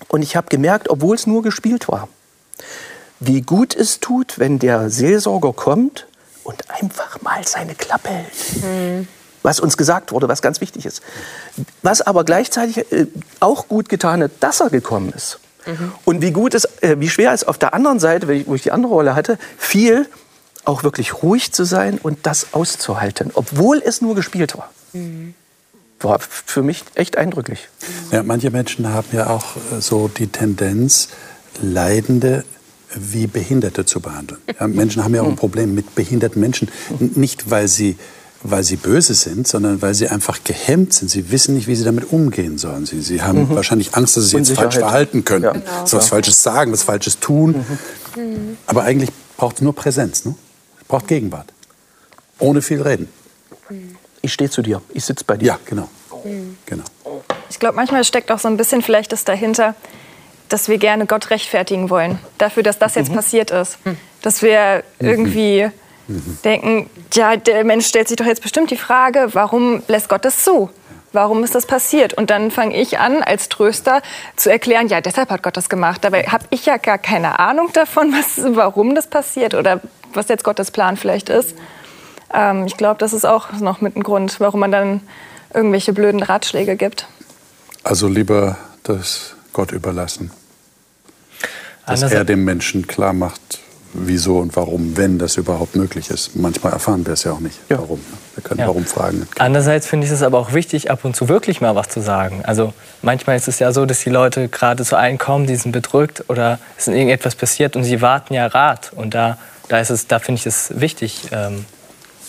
Und ich habe gemerkt, obwohl es nur gespielt war, wie gut es tut, wenn der Seelsorger kommt und einfach mal seine Klappe hält. Was uns gesagt wurde, was ganz wichtig ist. Was aber gleichzeitig äh, auch gut getan hat, dass er gekommen ist. Und wie gut es, äh, wie schwer es auf der anderen Seite, wenn ich- wo ich die andere Rolle hatte, fiel, auch wirklich ruhig zu sein und das auszuhalten, obwohl es nur gespielt war. War für mich echt eindrücklich. Ja, manche Menschen haben ja auch äh, so die Tendenz, Leidende wie Behinderte zu behandeln. Ja, Menschen haben ja auch ein Problem mit behinderten Menschen. Nicht, weil sie, weil sie böse sind, sondern weil sie einfach gehemmt sind. Sie wissen nicht, wie sie damit umgehen sollen. Sie, sie haben wahrscheinlich Angst, dass sie sich jetzt falsch verhalten könnten. Ja. Genau. So was Falsches sagen, was Falsches tun. Aber eigentlich braucht es nur Präsenz. Ne? Es braucht Gegenwart. Ohne viel reden. Ich stehe zu dir, ich sitze bei dir. Ja, genau. genau. Ich glaube, manchmal steckt auch so ein bisschen vielleicht das dahinter, dass wir gerne Gott rechtfertigen wollen. Dafür, dass das jetzt passiert ist. Dass wir irgendwie denken, ja, der Mensch stellt sich doch jetzt bestimmt die Frage, warum lässt Gott das zu? Warum ist das passiert? Und dann fange ich an, als Tröster zu erklären, ja, deshalb hat Gott das gemacht. Dabei habe ich ja gar keine Ahnung davon, was, warum das passiert oder was jetzt Gottes Plan vielleicht ist. Ähm, ich glaube, das ist auch noch mit ein Grund, warum man dann irgendwelche blöden Ratschläge gibt. Also lieber das Gott überlassen. Dass er dem Menschen klar macht, wieso und warum, wenn das überhaupt möglich ist. Manchmal erfahren wir es ja auch nicht, Ja. warum. Wir können Ja. warum fragen. Andererseits finde ich es aber auch wichtig, ab und zu wirklich mal was zu sagen. Also manchmal ist es ja so, dass die Leute gerade zu einem kommen, die sind bedrückt oder es ist irgendetwas passiert und sie warten ja Rat. Und da, da, ist es, da finde ich es wichtig, ähm,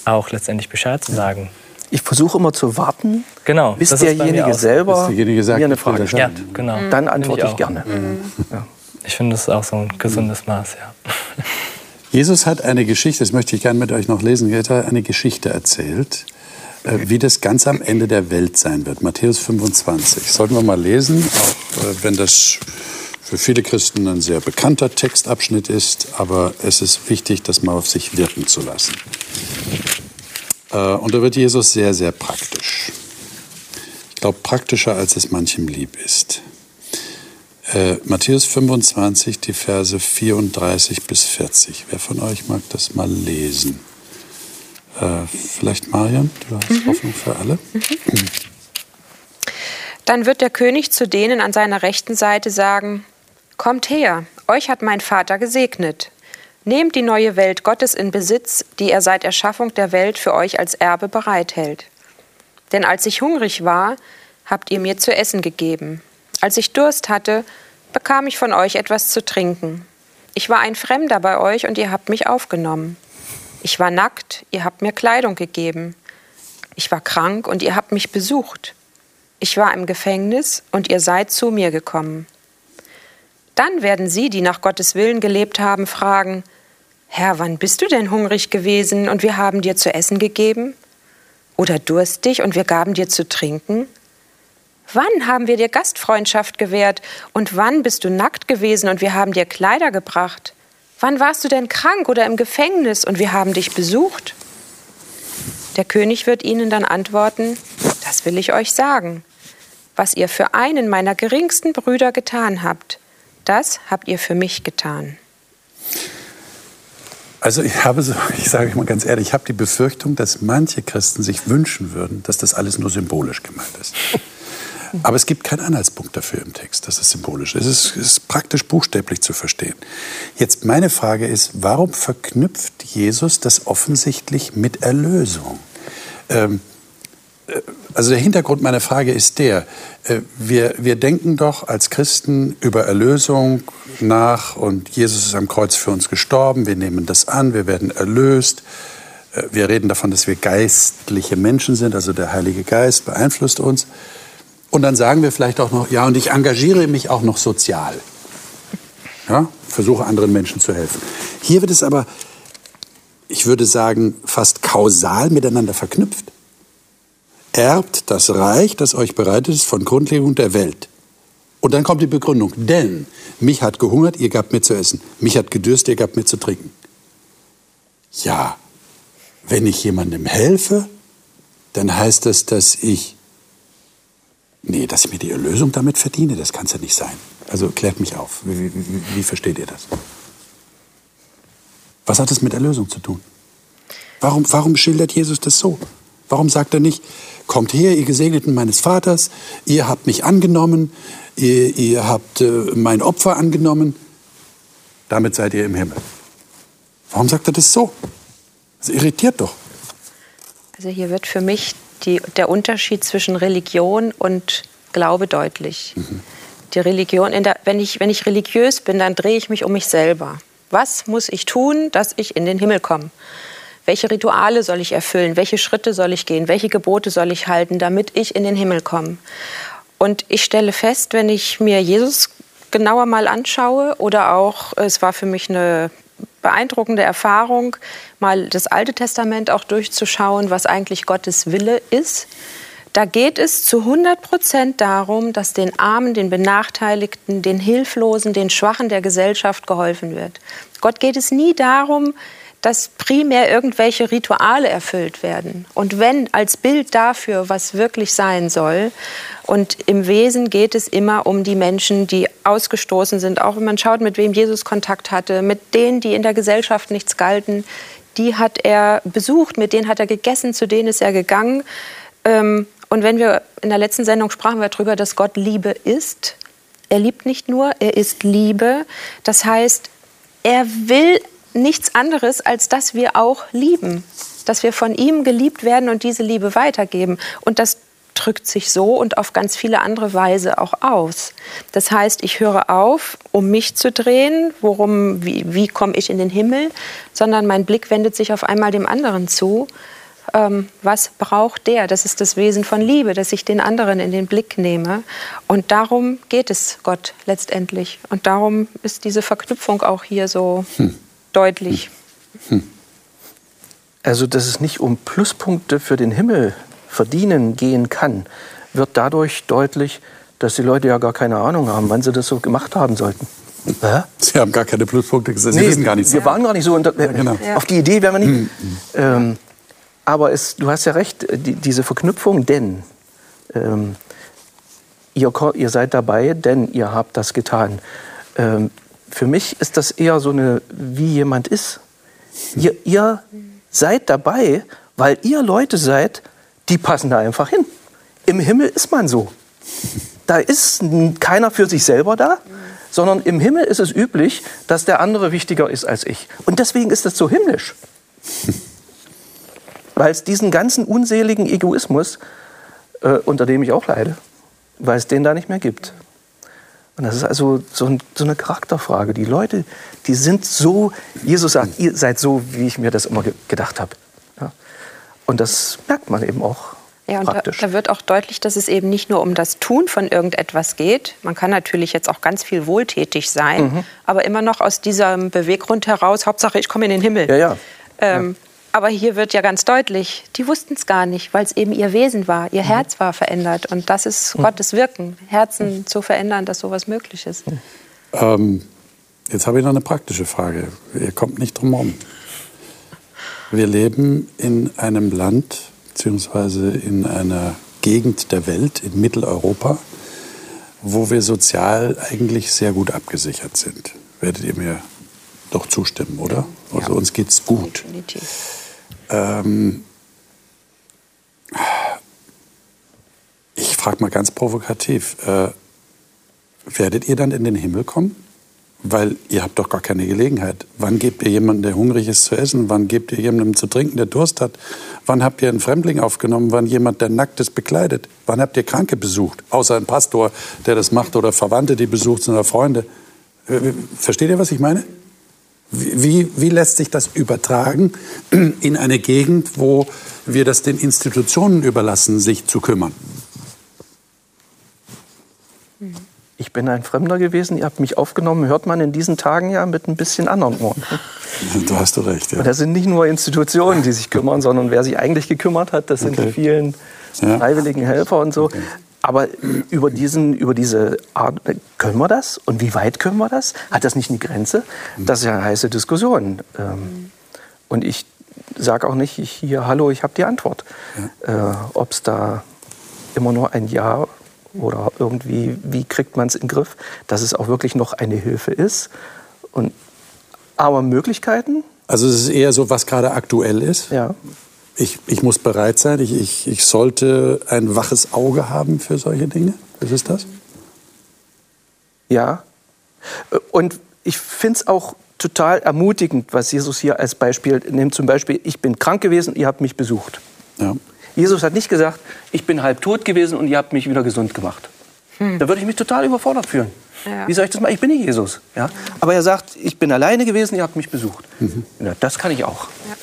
auch letztendlich Bescheid zu sagen. Ich versuche immer zu warten, Genau, bis das ist bei mir derjenige selber Bis derjenige sagt, mir eine ich Frage stellt. Ja, genau. Dann antworte ich, auch. gerne. Ja. Ich finde, das ist auch so ein gesundes Maß, ja. Jesus hat eine Geschichte, das möchte ich gerne mit euch noch lesen, er hat eine Geschichte erzählt, äh, wie das ganz am Ende der Welt sein wird. Matthäus 25. Sollten wir mal lesen, auch äh, wenn das für viele Christen ein sehr bekannter Textabschnitt ist, aber es ist wichtig, das mal auf sich wirken zu lassen. Äh, Und da wird Jesus sehr, sehr praktisch. Ich glaube, praktischer, als es manchem lieb ist. Äh, Matthäus 25, die Verse 34 bis 40. Wer von euch mag das mal lesen? Äh, vielleicht Marian, du hast Hoffnung für alle. Dann wird der König zu denen an seiner rechten Seite sagen, Kommt her, euch hat mein Vater gesegnet. Nehmt die neue Welt Gottes in Besitz, die er seit Erschaffung der Welt für euch als Erbe bereithält. Denn als ich hungrig war, habt ihr mir zu essen gegeben. Als ich Durst hatte, bekam ich von euch etwas zu trinken. Ich war ein Fremder bei euch und ihr habt mich aufgenommen. Ich war nackt, ihr habt mir Kleidung gegeben. Ich war krank und ihr habt mich besucht. Ich war im Gefängnis und ihr seid zu mir gekommen. Dann werden sie, die nach Gottes Willen gelebt haben, fragen, Herr, wann bist du denn hungrig gewesen und wir haben dir zu essen gegeben? Oder durstig und wir gaben dir zu trinken? Wann haben wir dir Gastfreundschaft gewährt und wann bist du nackt gewesen und wir haben dir Kleider gebracht? Wann warst du denn krank oder im Gefängnis und wir haben dich besucht? Der König wird ihnen dann antworten, das will ich euch sagen. Was ihr für einen meiner geringsten Brüder getan habt, das habt ihr für mich getan. Also ich habe so, ich sage mal ganz ehrlich, ich habe die Befürchtung, dass manche Christen sich wünschen würden, dass das alles nur symbolisch gemeint ist. Aber es gibt keinen Anhaltspunkt dafür im Text, dass es symbolisch ist. Es ist, ist praktisch buchstäblich zu verstehen. Jetzt meine Frage ist, warum verknüpft Jesus das offensichtlich mit Erlösung? Ähm, äh, also der Hintergrund meiner Frage ist der, äh, wir, wir denken doch als Christen über Erlösung nach und Jesus ist am Kreuz für uns gestorben, wir nehmen das an, wir werden erlöst. Äh, Wir reden davon, dass wir geistliche Menschen sind, also der Heilige Geist beeinflusst uns. Und dann sagen wir vielleicht auch noch, ja, und ich engagiere mich auch noch sozial. Ja, versuche anderen Menschen zu helfen. Hier wird es aber, ich würde sagen, fast kausal miteinander verknüpft. Erbt das Reich, das euch bereitet ist, von Grundlegung der Welt. Und dann kommt die Begründung, denn mich hat gehungert, ihr gabt mir zu essen. Mich hat gedürst, ihr gabt mir zu trinken. Ja, wenn ich jemandem helfe, dann heißt das, dass ich Nee, dass ich mir die Erlösung damit verdiene, das kann es ja nicht sein. Also klärt mich auf. Wie, wie, wie, versteht ihr das? Was hat das mit Erlösung zu tun? Warum, warum schildert Jesus das so? Warum sagt er nicht, kommt her, ihr Gesegneten meines Vaters, ihr habt mich angenommen, ihr, ihr habt äh, mein Opfer angenommen, damit seid ihr im Himmel. Warum sagt er das so? Das irritiert doch. Also hier wird für mich die, der Unterschied zwischen Religion und Glaube deutlich. Die Religion, der, wenn, ich, wenn ich religiös bin, dann drehe ich mich um mich selber. Was muss ich tun, dass ich in den Himmel komme? Welche Rituale soll ich erfüllen? Welche Schritte soll ich gehen? Welche Gebote soll ich halten, damit ich in den Himmel komme? Und ich stelle fest, wenn ich mir Jesus genauer mal anschaue oder auch, es war für mich eine beeindruckende Erfahrung, mal das Alte Testament auch durchzuschauen, was eigentlich Gottes Wille ist. Da geht es zu 100 Prozent darum, dass den Armen, den Benachteiligten, den Hilflosen, den Schwachen der Gesellschaft geholfen wird. Gott geht es nie darum, dass primär irgendwelche Rituale erfüllt werden. Und wenn als Bild dafür, was wirklich sein soll. Und im Wesen geht es immer um die Menschen, die ausgestoßen sind. Auch wenn man schaut, mit wem Jesus Kontakt hatte, mit denen, die in der Gesellschaft nichts galten, die hat er besucht, mit denen hat er gegessen, zu denen ist er gegangen. Ähm, und wenn wir in der letzten Sendung sprachen wir darüber, dass Gott Liebe ist. Er liebt nicht nur, er ist Liebe. Das heißt, er will nichts anderes, als dass wir auch lieben, dass wir von ihm geliebt werden und diese Liebe weitergeben. Und das drückt sich so und auf ganz viele andere Weise auch aus. Das heißt, ich höre auf, um mich zu drehen, worum, wie, wie komme ich in den Himmel, sondern mein Blick wendet sich auf einmal dem anderen zu. ähm, was braucht der? Das ist das Wesen von Liebe, dass ich den anderen in den Blick nehme. Und darum geht es Gott letztendlich. Und darum ist diese Verknüpfung auch hier so hm. Deutlich. Hm. Also, dass es nicht um Pluspunkte für den Himmel verdienen gehen kann, wird dadurch deutlich, dass die Leute ja gar keine Ahnung haben, wann sie das so gemacht haben sollten. Hä? Sie haben gar keine Pluspunkte gesehen. Sie nee, wissen gar nichts. Wir waren gar nicht so. Unter, ja, genau. Auf die Idee wären wir nicht. Mhm. Ähm, aber es, du hast ja recht, die, diese Verknüpfung, denn ähm, ihr, ihr, seid dabei, denn ihr habt das getan. Ähm, für mich ist das eher so eine, wie jemand ist. Ihr, ihr seid dabei, weil ihr Leute seid, die passen da einfach hin. Im Himmel ist man so. Da ist keiner für sich selber da, sondern im Himmel ist es üblich, dass der andere wichtiger ist als ich. Und deswegen ist das so himmlisch. Weil es diesen ganzen unseligen Egoismus, äh, unter dem ich auch leide, weil es den da nicht mehr gibt. Und das ist also so, ein, so, eine Charakterfrage. Die Leute, die sind so, Jesus sagt, ihr seid so, wie ich mir das immer ge gedacht habe. Ja? Und das merkt man eben auch. Ja, und da, da, wird auch deutlich, dass es eben nicht nur um das Tun von irgendetwas geht. Man kann natürlich jetzt auch ganz viel wohltätig sein, mhm. aber immer noch aus diesem Beweggrund heraus, Hauptsache ich komme in den Himmel. Ja, ja. Ähm, ja. Aber hier wird ja ganz deutlich, die wussten es gar nicht, weil es eben ihr Wesen war, ihr mhm. Herz war verändert. Und das ist mhm. Gottes Wirken, Herzen mhm. zu verändern, dass sowas möglich ist. Ähm, jetzt habe ich noch eine praktische Frage. Ihr kommt nicht drum herum. Wir leben in einem Land, beziehungsweise in einer Gegend der Welt, in Mitteleuropa, wo wir sozial eigentlich sehr gut abgesichert sind. Werdet ihr mir doch zustimmen, oder? Also ja. uns geht es gut. Definitiv. Ähm, ich frage mal ganz provokativ, äh, werdet ihr dann in den Himmel kommen? Weil ihr habt doch gar keine Gelegenheit. Wann gebt ihr jemandem, der hungrig ist, zu essen? Wann gebt ihr jemandem zu trinken, der Durst hat? Wann habt ihr einen Fremdling aufgenommen? Wann jemand, der nackt ist, bekleidet? Wann habt ihr Kranke besucht? Außer ein Pastor, der das macht oder Verwandte, die besucht sind oder Freunde. Äh, versteht ihr, was ich meine? Wie, wie lässt sich das übertragen in eine Gegend, wo wir das den Institutionen überlassen, sich zu kümmern? Ich bin ein Fremder gewesen, ihr habt mich aufgenommen, hört man in diesen Tagen ja mit ein bisschen anderen Ohren. Du hast du recht, ja. Und das sind nicht nur Institutionen, die sich kümmern, sondern wer sich eigentlich gekümmert hat, das sind okay. die vielen freiwilligen Helfer und so. Okay. Aber über, diesen, über diese Art, können wir das? Und wie weit können wir das? Hat das nicht eine Grenze? Das ist ja eine heiße Diskussion. Ähm, und ich sage auch nicht, ich hier, hallo, ich habe die Antwort. Ja. Äh, Ob es da immer nur ein Ja oder irgendwie, wie kriegt man es in den Griff, dass es auch wirklich noch eine Hilfe ist. Und, aber Möglichkeiten? Also es ist eher so, was gerade aktuell ist. Ja ich, ich muss bereit sein, ich, ich, ich sollte ein waches Auge haben für solche Dinge. Was ist das? Ja. Und ich finde es auch total ermutigend, was Jesus hier als Beispiel nimmt. Zum Beispiel, ich bin krank gewesen, ihr habt mich besucht. Ja. Jesus hat nicht gesagt, ich bin halb tot gewesen und ihr habt mich wieder gesund gemacht. Hm. Da würde ich mich total überfordert fühlen. Ja. Wie soll ich das machen? Ich bin nicht Jesus. Ja? Aber er sagt, ich bin alleine gewesen, ihr habt mich besucht. Mhm. Ja, das kann ich auch. Ja.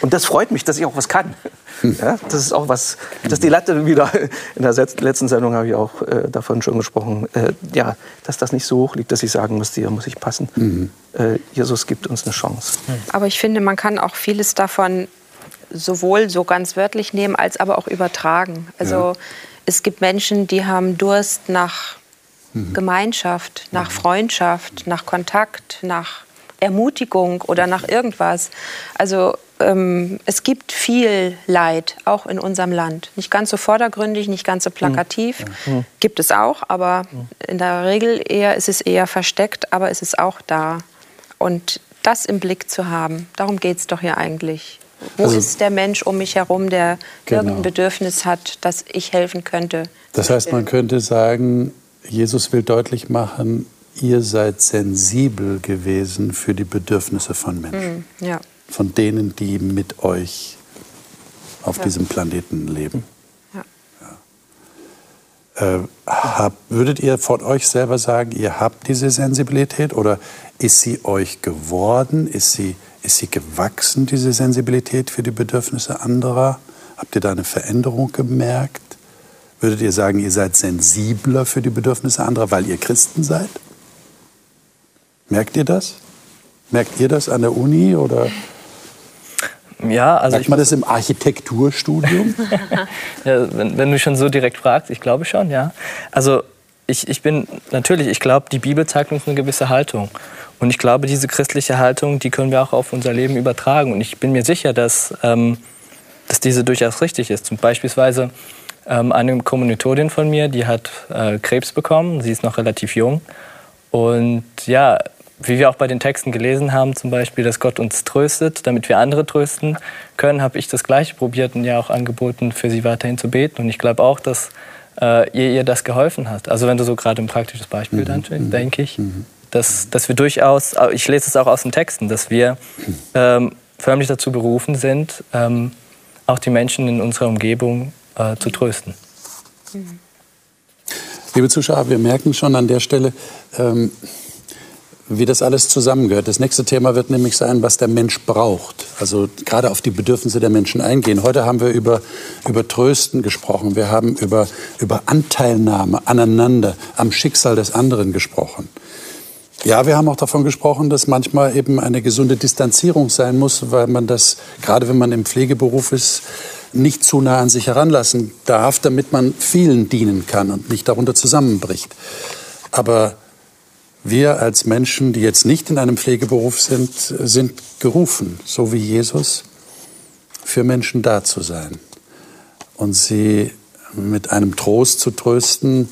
Und das freut mich, dass ich auch was kann. Ja, das ist auch was, dass die Latte wieder, in der letzten Sendung habe ich auch äh, davon schon gesprochen, äh, ja, dass das nicht so hoch liegt, dass ich sagen muss, hier muss ich passen. Mhm. Äh, Jesus gibt uns eine Chance. Aber ich finde, man kann auch vieles davon sowohl so ganz wörtlich nehmen, als aber auch übertragen. Also ja. es gibt Menschen, die haben Durst nach mhm. Gemeinschaft, nach mhm. Freundschaft, nach Kontakt, nach Ermutigung oder nach irgendwas. Also ähm, es gibt viel Leid, auch in unserem Land. Nicht ganz so vordergründig, nicht ganz so plakativ. Mhm. Gibt es auch, aber in der Regel eher ist es eher versteckt, aber es ist auch da. Und das im Blick zu haben, darum geht es doch hier eigentlich. Wo also, ist der Mensch um mich herum, der genau. irgendein Bedürfnis hat, dass ich helfen könnte? Das heißt, man könnte sagen, Jesus will deutlich machen, ihr seid sensibel gewesen für die Bedürfnisse von Menschen. Mhm, ja von denen, die mit euch auf ja. diesem Planeten leben. Ja. Äh, hab, würdet ihr von euch selber sagen, ihr habt diese Sensibilität oder ist sie euch geworden? Ist sie, ist sie gewachsen, diese Sensibilität für die Bedürfnisse anderer? Habt ihr da eine Veränderung gemerkt? Würdet ihr sagen, ihr seid sensibler für die Bedürfnisse anderer, weil ihr Christen seid? Merkt ihr das? Merkt ihr das an der Uni oder? Ja, also Merkt man das im Architekturstudium? ja, wenn, wenn, du schon so direkt fragst, ich glaube schon, ja. Also ich, ich bin natürlich, ich glaube, die Bibel zeigt uns eine gewisse Haltung. Und ich glaube, diese christliche Haltung, die können wir auch auf unser Leben übertragen. Und ich bin mir sicher, dass, ähm, dass diese durchaus richtig ist. Zum beispielsweise ähm, eine Kommilitonin von mir, die hat äh, Krebs bekommen. Sie ist noch relativ jung. Und ja, wie wir auch bei den Texten gelesen haben, zum Beispiel, dass Gott uns tröstet, damit wir andere trösten können, habe ich das Gleiche probiert und ja auch angeboten, für sie weiterhin zu beten. Und ich glaube auch, dass äh, ihr ihr das geholfen hat. Also wenn du so gerade ein praktisches Beispiel mhm. dann mhm. denke ich, mhm. dass, dass wir durchaus, ich lese es auch aus den Texten, dass wir ähm, förmlich dazu berufen sind, ähm, auch die Menschen in unserer Umgebung äh, zu trösten. Liebe Zuschauer, wir merken schon an der Stelle, ähm, wie das alles zusammengehört. Das nächste Thema wird nämlich sein, was der Mensch braucht. Also gerade auf die Bedürfnisse der Menschen eingehen. Heute haben wir über, über Trösten gesprochen. Wir haben über, über Anteilnahme aneinander, am Schicksal des anderen gesprochen. Ja, wir haben auch davon gesprochen, dass manchmal eben eine gesunde Distanzierung sein muss, weil man das, gerade wenn man im Pflegeberuf ist, nicht zu nah an sich heranlassen darf, damit man vielen dienen kann und nicht darunter zusammenbricht. Aber wir als Menschen, die jetzt nicht in einem Pflegeberuf sind, sind gerufen, so wie Jesus, für Menschen da zu sein und sie mit einem Trost zu trösten,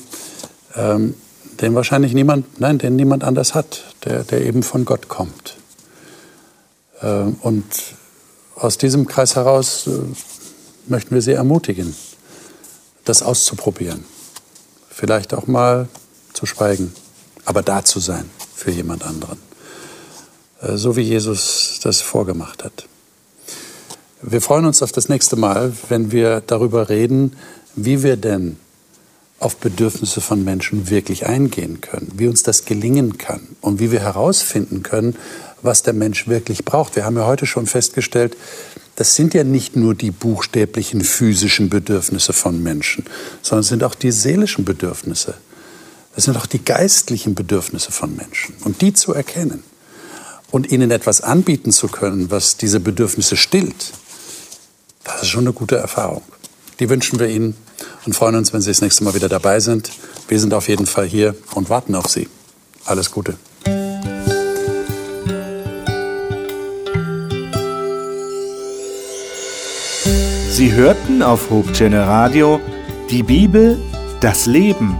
ähm, den wahrscheinlich niemand, nein, den niemand anders hat, der, der eben von Gott kommt. Ähm, und aus diesem Kreis heraus äh, möchten wir Sie ermutigen, das auszuprobieren. Vielleicht auch mal zu schweigen aber da zu sein für jemand anderen. Äh, so wie Jesus das vorgemacht hat. Wir freuen uns auf das nächste Mal, wenn wir darüber reden, wie wir denn auf Bedürfnisse von Menschen wirklich eingehen können, wie uns das gelingen kann und wie wir herausfinden können, was der Mensch wirklich braucht. Wir haben ja heute schon festgestellt, das sind ja nicht nur die buchstäblichen physischen Bedürfnisse von Menschen, sondern es sind auch die seelischen Bedürfnisse. Das sind auch die geistlichen Bedürfnisse von Menschen. Und die zu erkennen und ihnen etwas anbieten zu können, was diese Bedürfnisse stillt, das ist schon eine gute Erfahrung. Die wünschen wir Ihnen und freuen uns, wenn Sie das nächste Mal wieder dabei sind. Wir sind auf jeden Fall hier und warten auf Sie. Alles Gute. Sie hörten auf Hope Channel Radio die Bibel, das Leben